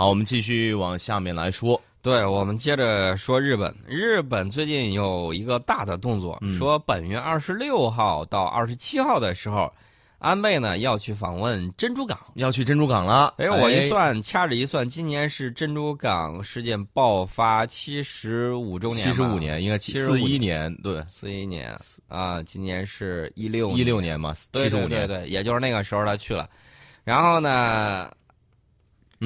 好，我们继续往下面来说。对，我们接着说日本。日本最近有一个大的动作，说本月二十六号到二十七号的时候，安倍呢要去访问珍珠港，要去珍珠港了。哎，我一算，掐指一算，今年是珍珠港事件爆发七十五周年，七十五年，应该四一年，对，四一年啊，今年是一六一六年嘛，七十五年，对对，也就是那个时候他去了，然后呢？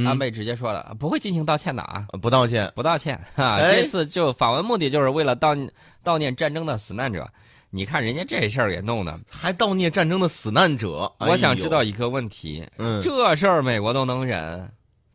安倍直接说了，不会进行道歉的啊，不道歉，不道歉啊！这次就访问目的就是为了悼悼念战争的死难者。你看人家这事儿给弄的，还悼念战争的死难者。我想知道一个问题，嗯，这事儿美国都能忍，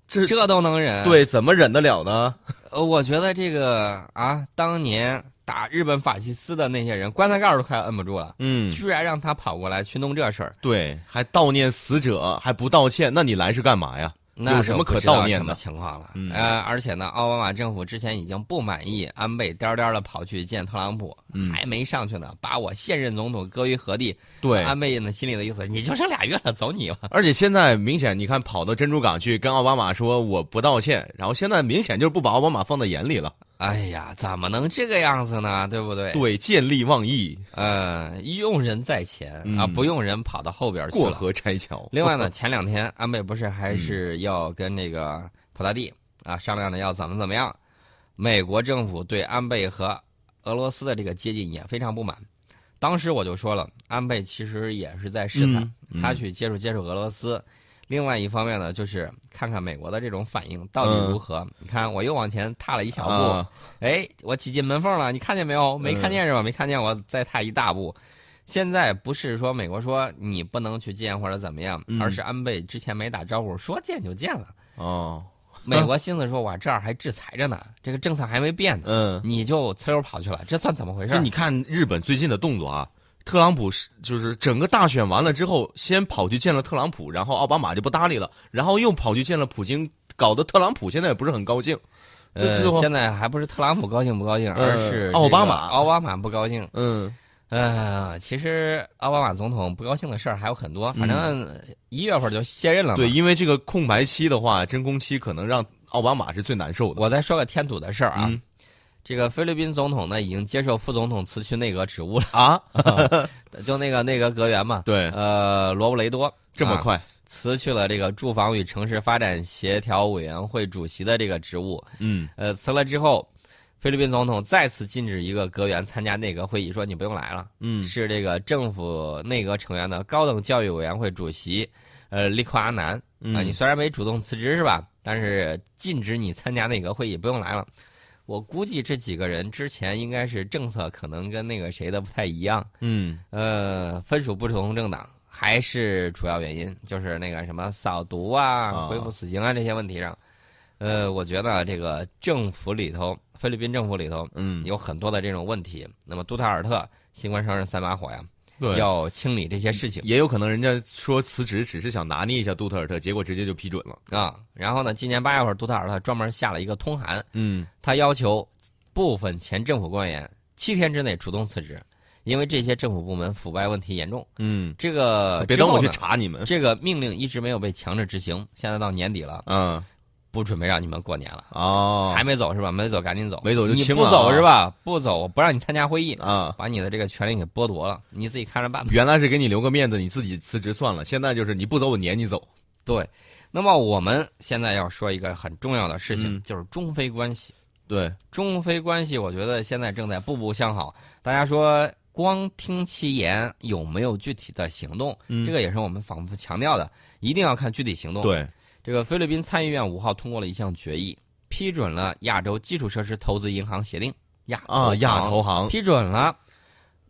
这这都能忍？对，怎么忍得了呢？呃，我觉得这个啊，当年打日本法西斯的那些人，棺材盖都快摁不住了，嗯，居然让他跑过来去弄这事儿，对，还悼念死者，还不道歉，那你来是干嘛呀？有什么可悼念的情况了？呃，而且呢，奥巴马政府之前已经不满意安倍颠颠的跑去见特朗普，还没上去呢，把我现任总统搁于何地？对，安倍呢心里的意思，你就剩俩月了，走你吧。而且现在明显，你看跑到珍珠港去跟奥巴马说我不道歉，然后现在明显就是不把奥巴马放在眼里了。哎呀，怎么能这个样子呢？对不对？对，见利忘义。呃，用人在前啊，不用人跑到后边去过河拆桥。另外呢，前两天安倍不是还是要跟那个普大帝啊商量着要怎么怎么样？美国政府对安倍和俄罗斯的这个接近也非常不满。当时我就说了，安倍其实也是在试探他去接触接触俄罗斯。另外一方面呢，就是看看美国的这种反应到底如何。你看，我又往前踏了一小步，哎，我挤进门缝了，你看见没有？没看见是吧？没看见，我再踏一大步。现在不是说美国说你不能去见或者怎么样，而是安倍之前没打招呼，说见就见了。哦，美国心思说，我这儿还制裁着呢，这个政策还没变呢，嗯，你就呲溜跑去了，这算怎么回事？你看日本最近的动作啊。特朗普是就是整个大选完了之后，先跑去见了特朗普，然后奥巴马就不搭理了，然后又跑去见了普京，搞得特朗普现在也不是很高兴。呃，现在还不是特朗普高兴不高兴，而是奥巴马，奥巴马不高兴。嗯，呃，其实奥巴马总统不高兴的事儿还有很多，反正一月份就卸任了。对，因为这个空白期的话，真空期可能让奥巴马是最难受的。我再说个添堵的事儿啊。这个菲律宾总统呢，已经接受副总统辞去内阁职务了。啊，就那个内阁阁员嘛，对，呃，罗布雷多。这么快？辞去了这个住房与城市发展协调委员会主席的这个职务，嗯，呃，辞了之后，菲律宾总统再次禁止一个阁员参加内阁会议，说你不用来了，嗯，是这个政府内阁成员的高等教育委员会主席，呃，利库阿南啊，你虽然没主动辞职是吧，但是禁止你参加内阁会议，不用来了。我估计这几个人之前应该是政策可能跟那个谁的不太一样，嗯，呃，分属不同政党还是主要原因，就是那个什么扫毒啊、恢复死刑啊这些问题上，呃，我觉得这个政府里头，菲律宾政府里头，嗯，有很多的这种问题。那么杜特尔特新官上任三把火呀。要清理这些事情，也有可能人家说辞职只是想拿捏一下杜特尔特，结果直接就批准了啊。然后呢，今年八月份，杜特尔特专门下了一个通函，嗯，他要求部分前政府官员七天之内主动辞职，因为这些政府部门腐败问题严重。嗯，这个别等我去查你们。这个命令一直没有被强制执行，现在到年底了，嗯。不准备让你们过年了哦，还没走是吧？没走赶紧走，没走就你不走是吧？不走不让你参加会议啊，把你的这个权利给剥夺了，你自己看着办吧。原来是给你留个面子，你自己辞职算了。现在就是你不走，我撵你走。对，那么我们现在要说一个很重要的事情，就是中非关系。对，中非关系，我觉得现在正在步步向好。大家说光听其言，有没有具体的行动？这个也是我们反复强调的，一定要看具体行动。对。这个菲律宾参议院五号通过了一项决议，批准了亚洲基础设施投资银行协定亚啊亚投行批准了。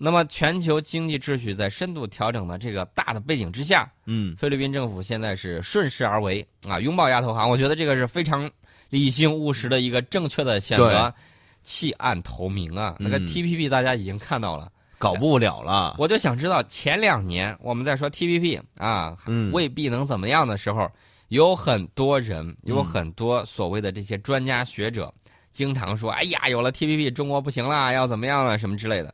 那么全球经济秩序在深度调整的这个大的背景之下，嗯，菲律宾政府现在是顺势而为啊，拥抱亚投行。我觉得这个是非常理性务实的一个正确的选择，弃暗投明啊。那个 TPP 大家已经看到了，搞不了了。我就想知道前两年我们在说 TPP 啊，未必能怎么样的时候。有很多人，有很多所谓的这些专家学者，经常说：“哎呀，有了 TPP，中国不行了，要怎么样了，什么之类的。”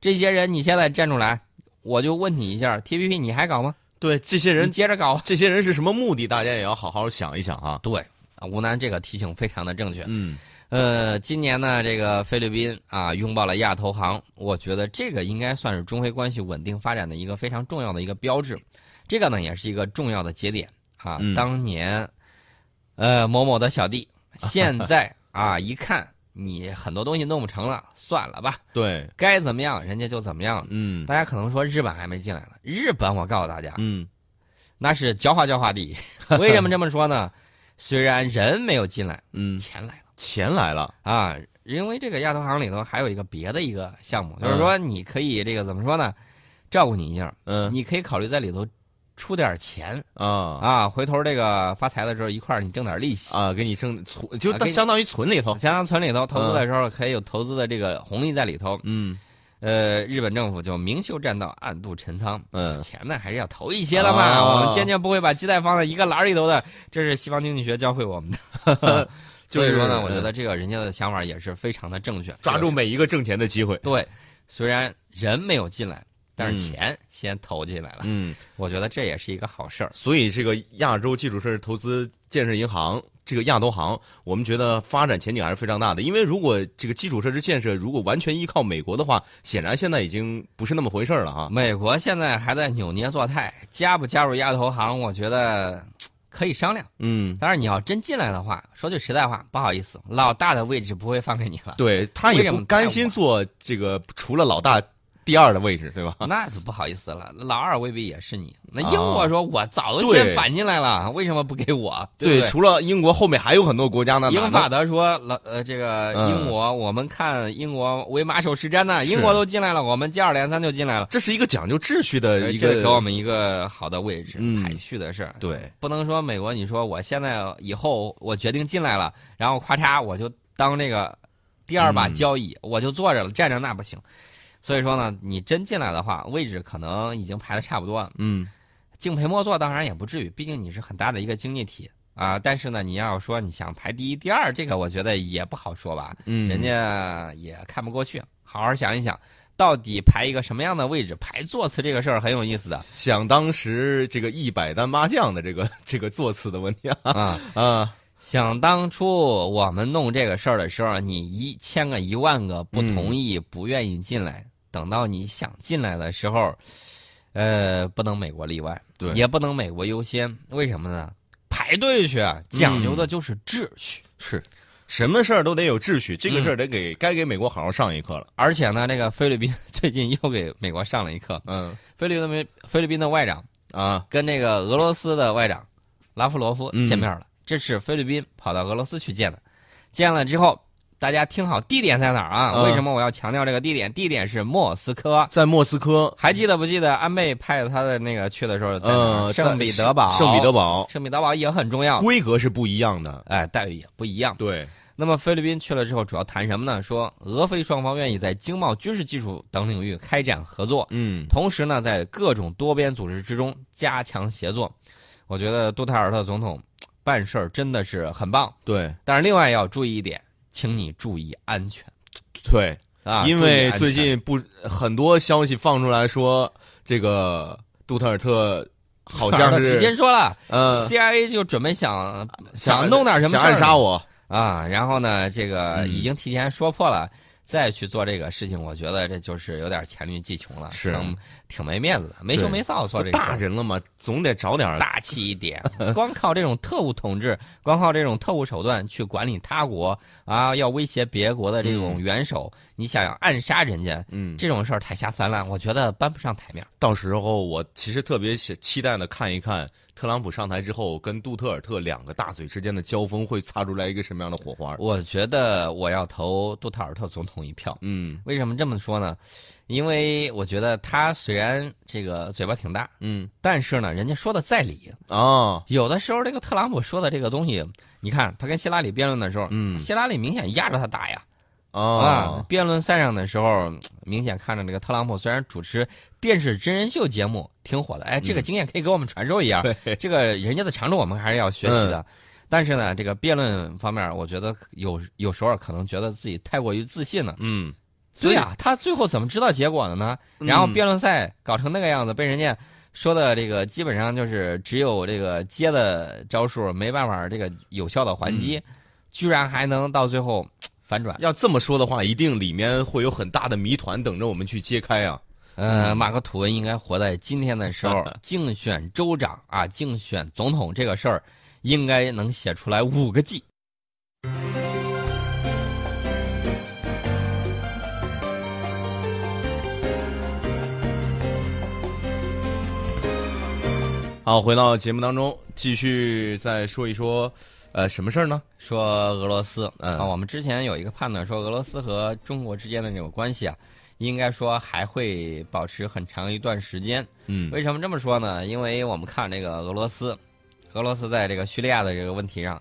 这些人，你现在站出来，我就问你一下：TPP 你还搞吗？对，这些人接着搞。这些人是什么目的？大家也要好好想一想啊。对，吴楠这个提醒非常的正确。嗯，呃，今年呢，这个菲律宾啊拥抱了亚投行，我觉得这个应该算是中非关系稳定发展的一个非常重要的一个标志。这个呢，也是一个重要的节点啊。当年，呃，某某的小弟，现在啊一看你很多东西弄不成了，算了吧。对，该怎么样人家就怎么样。嗯，大家可能说日本还没进来呢，日本我告诉大家，嗯，那是狡猾狡猾的。为什么这么说呢？虽然人没有进来，嗯，钱来了，钱来了啊！因为这个亚投行里头还有一个别的一个项目，就是说你可以这个怎么说呢？照顾你一下，嗯，你可以考虑在里头出点钱啊啊，回头这个发财的时候一块儿你挣点利息啊，给你挣存，就相当于存里头，相当于存里头，投资的时候可以有投资的这个红利在里头，嗯。呃，日本政府就明修栈道，暗度陈仓。嗯，钱呢还是要投一些的嘛。我们坚决不会把鸡蛋放在一个篮里头的，这是西方经济学教会我们的。所以说呢，我觉得这个人家的想法也是非常的正确，抓住每一个挣钱的机会。对，虽然人没有进来，但是钱先投进来了。嗯，我觉得这也是一个好事儿。所以这个亚洲基础设施投资建设银行。这个亚投行，我们觉得发展前景还是非常大的。因为如果这个基础设施建设如果完全依靠美国的话，显然现在已经不是那么回事儿了啊。美国现在还在扭捏作态，加不加入亚投行，我觉得可以商量。嗯，但是你要真进来的话，说句实在话，不好意思，老大的位置不会放给你了。对他也不甘心做这个除了老大。第二的位置，对吧？那就不好意思了，老二未必也是你。那英国说，我早都先反进来了，为什么不给我？对，除了英国，后面还有很多国家呢。英法德说，老呃，这个英国，我们看英国为马首是瞻呢。英国都进来了，我们接二连三就进来了。这是一个讲究秩序的一个，给我们一个好的位置排序的事儿。对，不能说美国，你说我现在以后我决定进来了，然后咔嚓我就当这个第二把交椅，我就坐着了，站着那不行。所以说呢，你真进来的话，位置可能已经排的差不多了。嗯，敬陪末座当然也不至于，毕竟你是很大的一个经济体啊。但是呢，你要说你想排第一、第二，这个我觉得也不好说吧。嗯，人家也看不过去。好好想一想，到底排一个什么样的位置？排座次这个事儿很有意思的。想当时这个一百单八将的这个这个座次的问题啊啊！想当初我们弄这个事儿的时候，你一千个一万个不同意、不愿意进来。等到你想进来的时候，呃，不能美国例外，对，也不能美国优先。为什么呢？排队去，讲究的就是秩序。是，什么事儿都得有秩序，这个事儿得给该给美国好好上一课了。而且呢，这个菲律宾 最近又给美国上了一课。嗯，菲律宾菲律宾的外长啊，跟那个俄罗斯的外长拉夫罗夫见面了。这是菲律宾跑到俄罗斯去见的，见了之后。大家听好，地点在哪儿啊？为什么我要强调这个地点？地点是莫斯科，在莫斯科。还记得不记得安倍派他的那个去的时候，在，圣彼得堡，圣彼得堡，圣彼得堡也很重要，规格是不一样的，哎，待遇也不一样。对。那么菲律宾去了之后，主要谈什么呢？说俄菲双方愿意在经贸、军事技术等领域开展合作，嗯，同时呢，在各种多边组织之中加强协作。我觉得杜特尔特总统办事儿真的是很棒，对。但是另外要注意一点。请你注意安全，对啊，因为最近不很多消息放出来说，这个杜特尔特好像是直接说了，呃，CIA 就准备想想弄点什么想暗杀我。啊，然后呢，这个已经提前说破了。再去做这个事情，我觉得这就是有点黔驴技穷了，是挺没面子的，没羞没臊做这个。大人了嘛，总得找点大气一点。光靠这种特务统治，光靠这种特务手段去管理他国啊，要威胁别国的这种元首，你想要暗杀人家，嗯，这种事儿太下三滥，我觉得搬不上台面。到时候我其实特别期待的看一看。特朗普上台之后，跟杜特尔特两个大嘴之间的交锋会擦出来一个什么样的火花？我觉得我要投杜特尔特总统一票。嗯，为什么这么说呢？因为我觉得他虽然这个嘴巴挺大，嗯，但是呢，人家说的在理哦。有的时候，这个特朗普说的这个东西，你看他跟希拉里辩论的时候，嗯，希拉里明显压着他打呀。啊，辩论赛上的时候，明显看着这个特朗普虽然主持电视真人秀节目挺火的，哎，这个经验可以给我们传授一下。这个人家的长处我们还是要学习的。但是呢，这个辩论方面，我觉得有有时候可能觉得自己太过于自信了。嗯，对呀，他最后怎么知道结果的呢？然后辩论赛搞成那个样子，被人家说的这个基本上就是只有这个接的招数，没办法这个有效的还击，居然还能到最后 反转。要这么说的话，一定里面会有很大的谜团等着我们去揭开啊。呃，马克吐温应该活在今天的时候，竞选州长啊，竞选总统这个事儿，应该能写出来五个 G。好，回到节目当中，继续再说一说，呃，什么事儿呢？说俄罗斯。啊，我们之前有一个判断说，俄罗斯和中国之间的这种关系啊，应该说还会保持很长一段时间。嗯，为什么这么说呢？因为我们看这个俄罗斯，俄罗斯在这个叙利亚的这个问题上，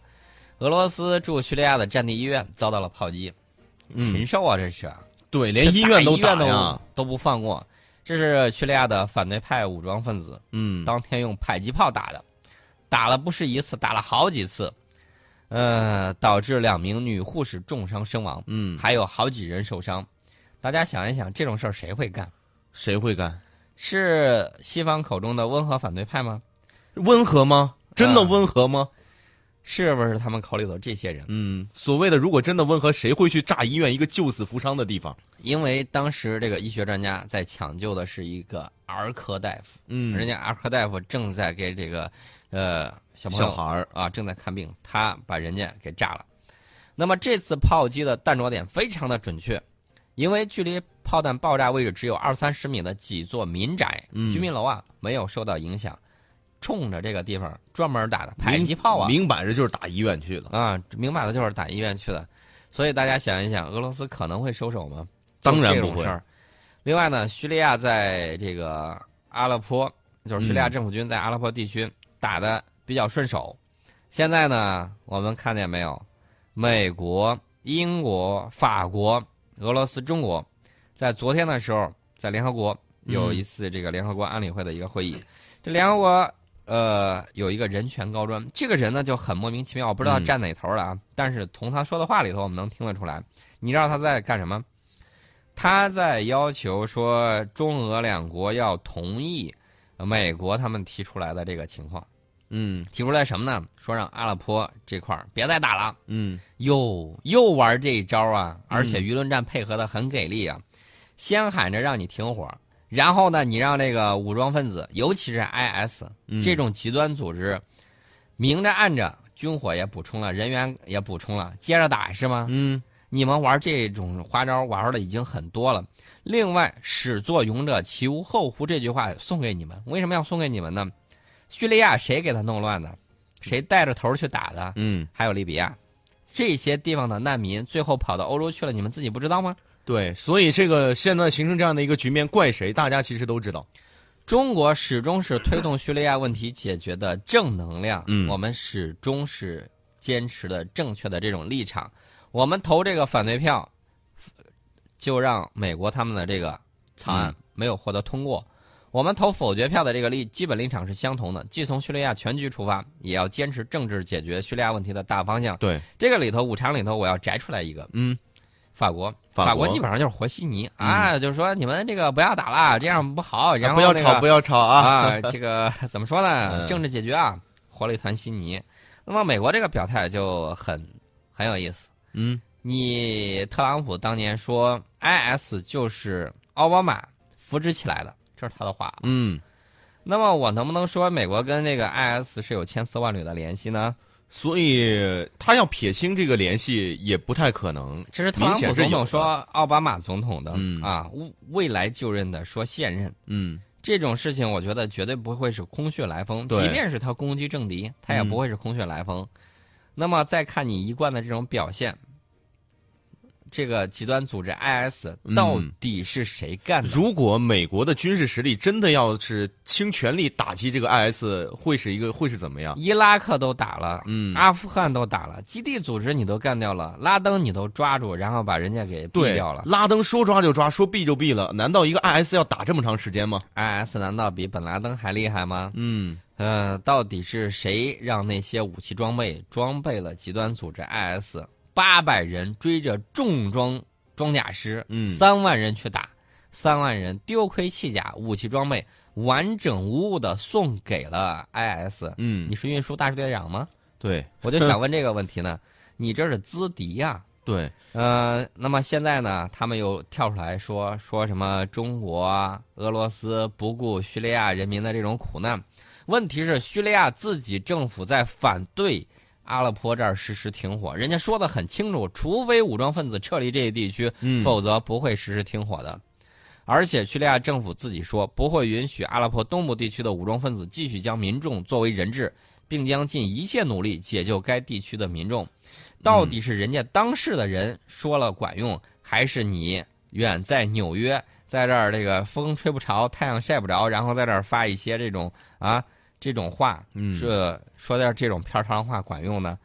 俄罗斯驻叙利亚的战地医院遭到了炮击，禽兽啊，这是。对，连医院都打呀，都不放过。这是叙利亚的反对派武装分子，嗯，当天用迫击炮打的，打了不是一次，打了好几次，呃，导致两名女护士重伤身亡，嗯，还有好几人受伤。大家想一想，这种事儿谁会干？谁会干？是西方口中的温和反对派吗？温和吗？真的温和吗？是不是他们口里头这些人？嗯，所谓的如果真的温和，谁会去炸医院一个救死扶伤的地方？因为当时这个医学专家在抢救的是一个儿科大夫，嗯，人家儿科大夫正在给这个，呃，小朋友小孩儿啊正在看病，他把人家给炸了。那么这次炮击的弹着点非常的准确，因为距离炮弹爆炸位置只有二三十米的几座民宅、居民楼啊没有受到影响。冲着这个地方专门打的迫击炮啊，明摆着就是打医院去的啊，明摆着就是打医院去的。所以大家想一想，俄罗斯可能会收手吗？当然不会。另外呢，叙利亚在这个阿勒颇，就是叙利亚政府军在阿勒颇地区打的比较顺手。现在呢，我们看见没有？美国、英国、法国、俄罗斯、中国，在昨天的时候，在联合国有一次这个联合国安理会的一个会议，这联合国。呃，有一个人权高专，这个人呢就很莫名其妙，我不知道站哪头了啊。但是从他说的话里头，我们能听得出来。你知道他在干什么？他在要求说中俄两国要同意美国他们提出来的这个情况。嗯，提出来什么呢？说让阿勒颇这块别再打了。嗯，又又玩这一招啊！而且舆论战配合的很给力啊，先喊着让你停火。然后呢，你让这个武装分子，尤其是 IS 这种极端组织，明着暗着军火也补充了，人员也补充了，接着打是吗？嗯，你们玩这种花招玩的已经很多了。另外，“始作俑者，其无后乎”这句话送给你们，为什么要送给你们呢？叙利亚谁给他弄乱的？谁带着头去打的？嗯，还有利比亚，这些地方的难民最后跑到欧洲去了，你们自己不知道吗？对，所以这个现在形成这样的一个局面，怪谁？大家其实都知道，中国始终是推动叙利亚问题解决的正能量。嗯，我们始终是坚持的正确的这种立场。我们投这个反对票，就让美国他们的这个草案没有获得通过。我们投否决票的这个立基本立场是相同的，既从叙利亚全局出发，也要坚持政治解决叙利亚问题的大方向。对，这个里头五常里头，我要摘出来一个。嗯。法国，法国基本上就是和稀泥啊，就是说你们这个不要打了，这样不好。然后不要吵，不要吵啊！啊，这个 怎么说呢？政治解决啊，和了一团稀泥。那么美国这个表态就很很有意思。嗯，你特朗普当年说 IS 就是奥巴马扶植起来的，这是他的话。嗯，那么我能不能说美国跟这个 IS 是有千丝万缕的联系呢？所以他要撇清这个联系也不太可能。这是特朗普总统说奥巴马总统的嗯、啊，未来就任的说现任。嗯，这种事情我觉得绝对不会是空穴来风。即便是他攻击政敌，他也不会是空穴来风。那么再看你一贯的这种表现。这个极端组织 IS 到底是谁干的？如果美国的军事实力真的要是倾全力打击这个 IS，会是一个会是怎么样？伊拉克都打了，嗯，阿富汗都打了，基地组织你都干掉了，拉登你都抓住，然后把人家给毙掉了。拉登说抓就抓，说毙就毙了，难道一个 IS 要打这么长时间吗？IS 难道比本拉登还厉害吗？嗯，呃，到底是谁让那些武器装备装备了极端组织 IS？八百人追着重装装甲师，嗯，三万人去打，三万人丢盔弃甲，武器装备完整无误的送给了 IS。嗯，你是运输大队长吗？对，我就想问这个问题呢，你这是资敌呀？对，呃，那么现在呢，他们又跳出来说说什么中国、俄罗斯不顾叙利亚人民的这种苦难。问题是叙利亚自己政府在反对阿勒颇这儿实施停火，人家说的很清楚，除非武装分子撤离这一地区，否则不会实施停火的。而且叙利亚政府自己说不会允许阿勒颇东部地区的武装分子继续将民众作为人质。并将尽一切努力解救该地区的民众。到底是人家当事的人说了管用，还是你远在纽约，在这儿这个风吹不着，太阳晒不着，然后在这儿发一些这种啊这种话，是说点这种片儿汤话管用呢？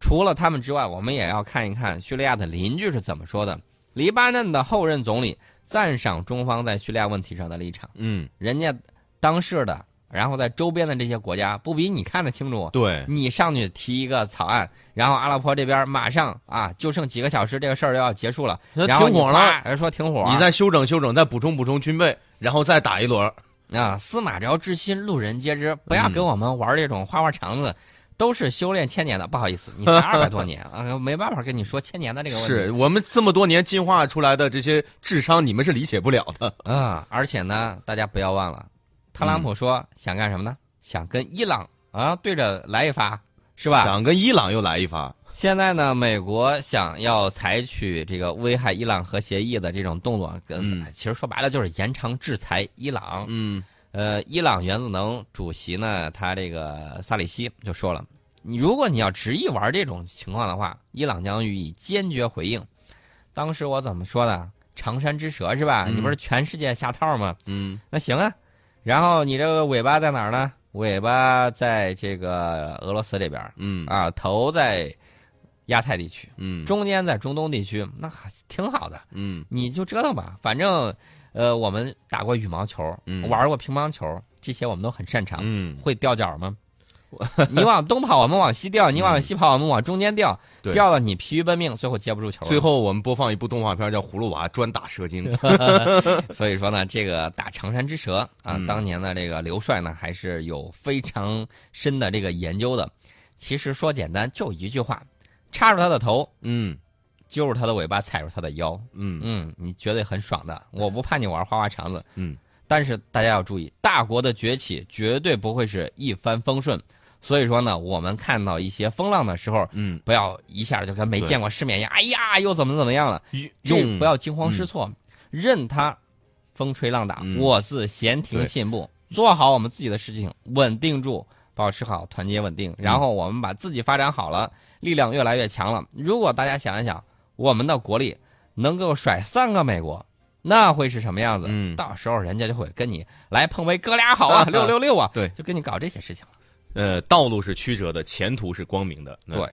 除了他们之外，我们也要看一看叙利亚的邻居是怎么说的。黎巴嫩的后任总理赞赏中方在叙利亚问题上的立场。嗯，人家当事的。然后在周边的这些国家不比你看得清楚？对，你上去提一个草案，然后阿拉伯这边马上啊，就剩几个小时，这个事儿就要结束了，然后停火了，人说停火，你再休整休整，再补充补充军备，然后再打一轮啊，司马昭之心，路人皆知，不要跟我们玩这种花花肠子，都是修炼千年的，不好意思，你才二百多年啊，没办法跟你说千年的这个问题。是我们这么多年进化出来的这些智商，你们是理解不了的啊！而且呢，大家不要忘了，特朗普说想干什么呢？想跟伊朗啊对着来一发，是吧？想跟伊朗又来一发。现在呢，美国想要采取这个危害伊朗核协议的这种动作，跟其实说白了就是延长制裁伊朗。嗯，呃，伊朗原子能主席呢，他这个萨里希就说了，你如果你要执意玩这种情况的话，伊朗将予以坚决回应。当时我怎么说的？长山之蛇是吧？你不是全世界下套吗？嗯，那行啊。然后你这个尾巴在哪儿呢？尾巴在这个俄罗斯这边，嗯啊，头在亚太地区，嗯，中间在中东地区，那还挺好的，嗯，你就折腾吧，反正，呃，我们打过羽毛球，嗯玩过乒乓球，这些我们都很擅长，嗯，会掉脚吗？你往东跑，我们往西掉；你往西跑，我们往中间掉。掉了你疲于奔命，最后接不住球。最后我们播放一部动画片，叫《葫芦娃》，专打蛇精。所以说呢，这个打长山之蛇啊，当年的这个刘帅呢，还是有非常深的这个研究的。其实说简单，就一句话：插住他的头，嗯，揪住他的尾巴，踩住他的腰，嗯。嗯，你绝对很爽的。我不怕你玩花花肠子，嗯，但是大家要注意，大国的崛起绝对不会是一帆风顺。所以说呢，我们看到一些风浪的时候，嗯，不要一下就跟没见过世面一样，哎呀，又怎么怎么样了？就不要惊慌失措，任它风吹浪打，我自闲庭信步，做好我们自己的事情，稳定住，保持好团结稳定，然后我们把自己发展好了，力量越来越强了。如果大家想一想，我们的国力能够甩三个美国，那会是什么样子？嗯，到时候人家就会跟你来碰杯，哥俩好啊，六六六啊，对，就跟你搞这些事情了。呃，道路是曲折的，前途是光明的。对。